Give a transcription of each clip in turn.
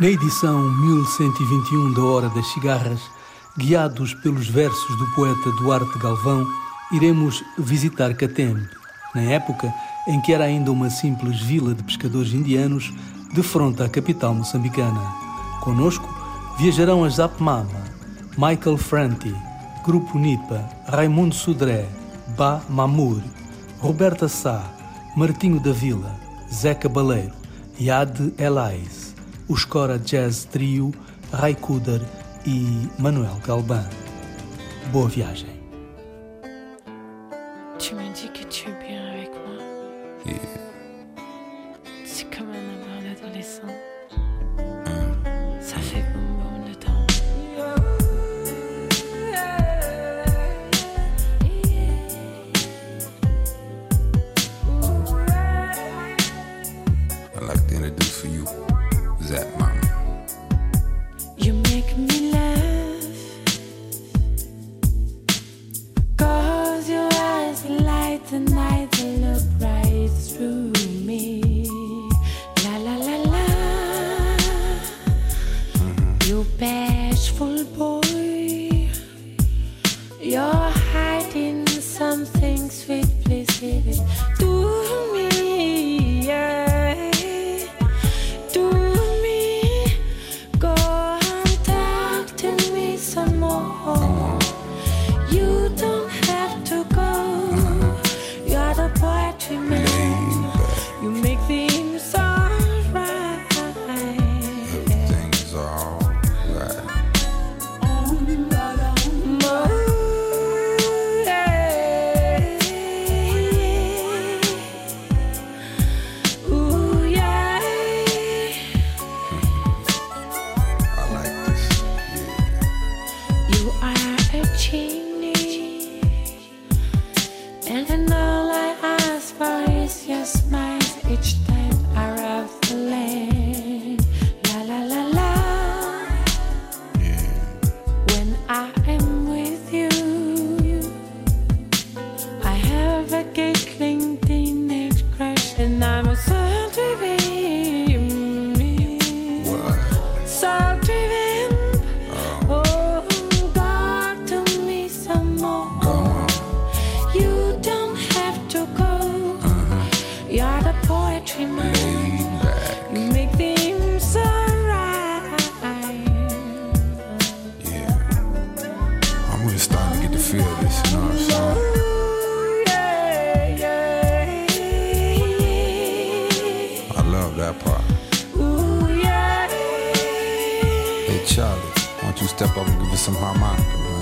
Na edição 1121 da Hora das Cigarras, guiados pelos versos do poeta Duarte Galvão, iremos visitar Catembe, na época em que era ainda uma simples vila de pescadores indianos de fronte à capital moçambicana. Conosco viajarão as Zapmama, Michael Franti, Grupo Nipa, Raimundo Sudré, Ba Mamur, Roberta Sá, Martinho da Vila, Zeca Baleiro, Yad Elais o Scora Jazz Trio, Ray Kuder e Manuel Galban. Boa viagem. just starting to get to feel this, you know what I'm saying? Love that part. Hey Charlie, why don't you step up and give us some harmonica, man?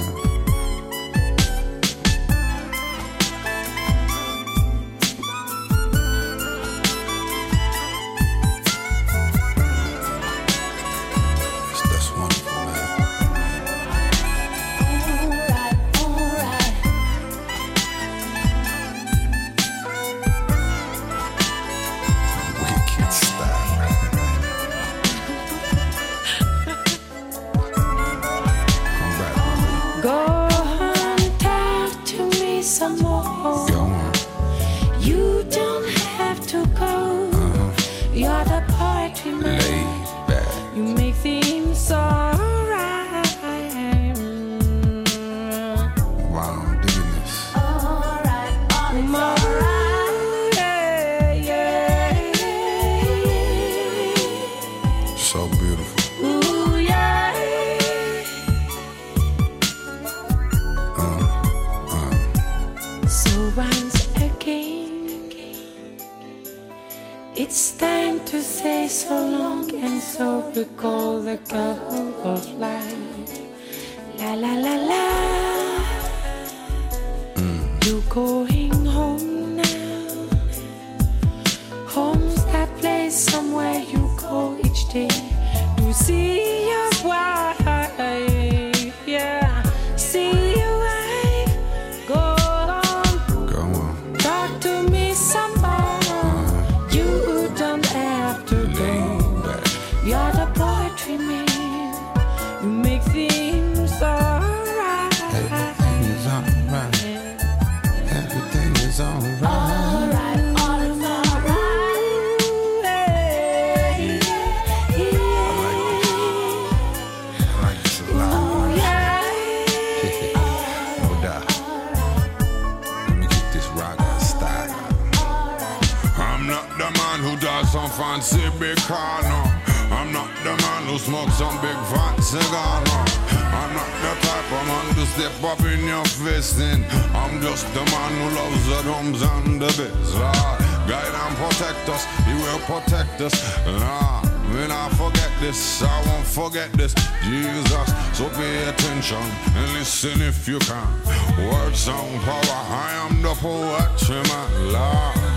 It's time to say so long and so recall the girl of life. La la la la. Some fancy big car, no. I'm not the man who smokes some big fat cigar, no. I'm not the type of man to step up in your face, in. I'm just the man who loves the drums and the bass, Lord. Ah, guide and protect us, He will protect us, Lord. When I forget this, I won't forget this. Jesus, so pay attention and listen if you can. Word, sound, power, I am the poet, my Lord. Ah.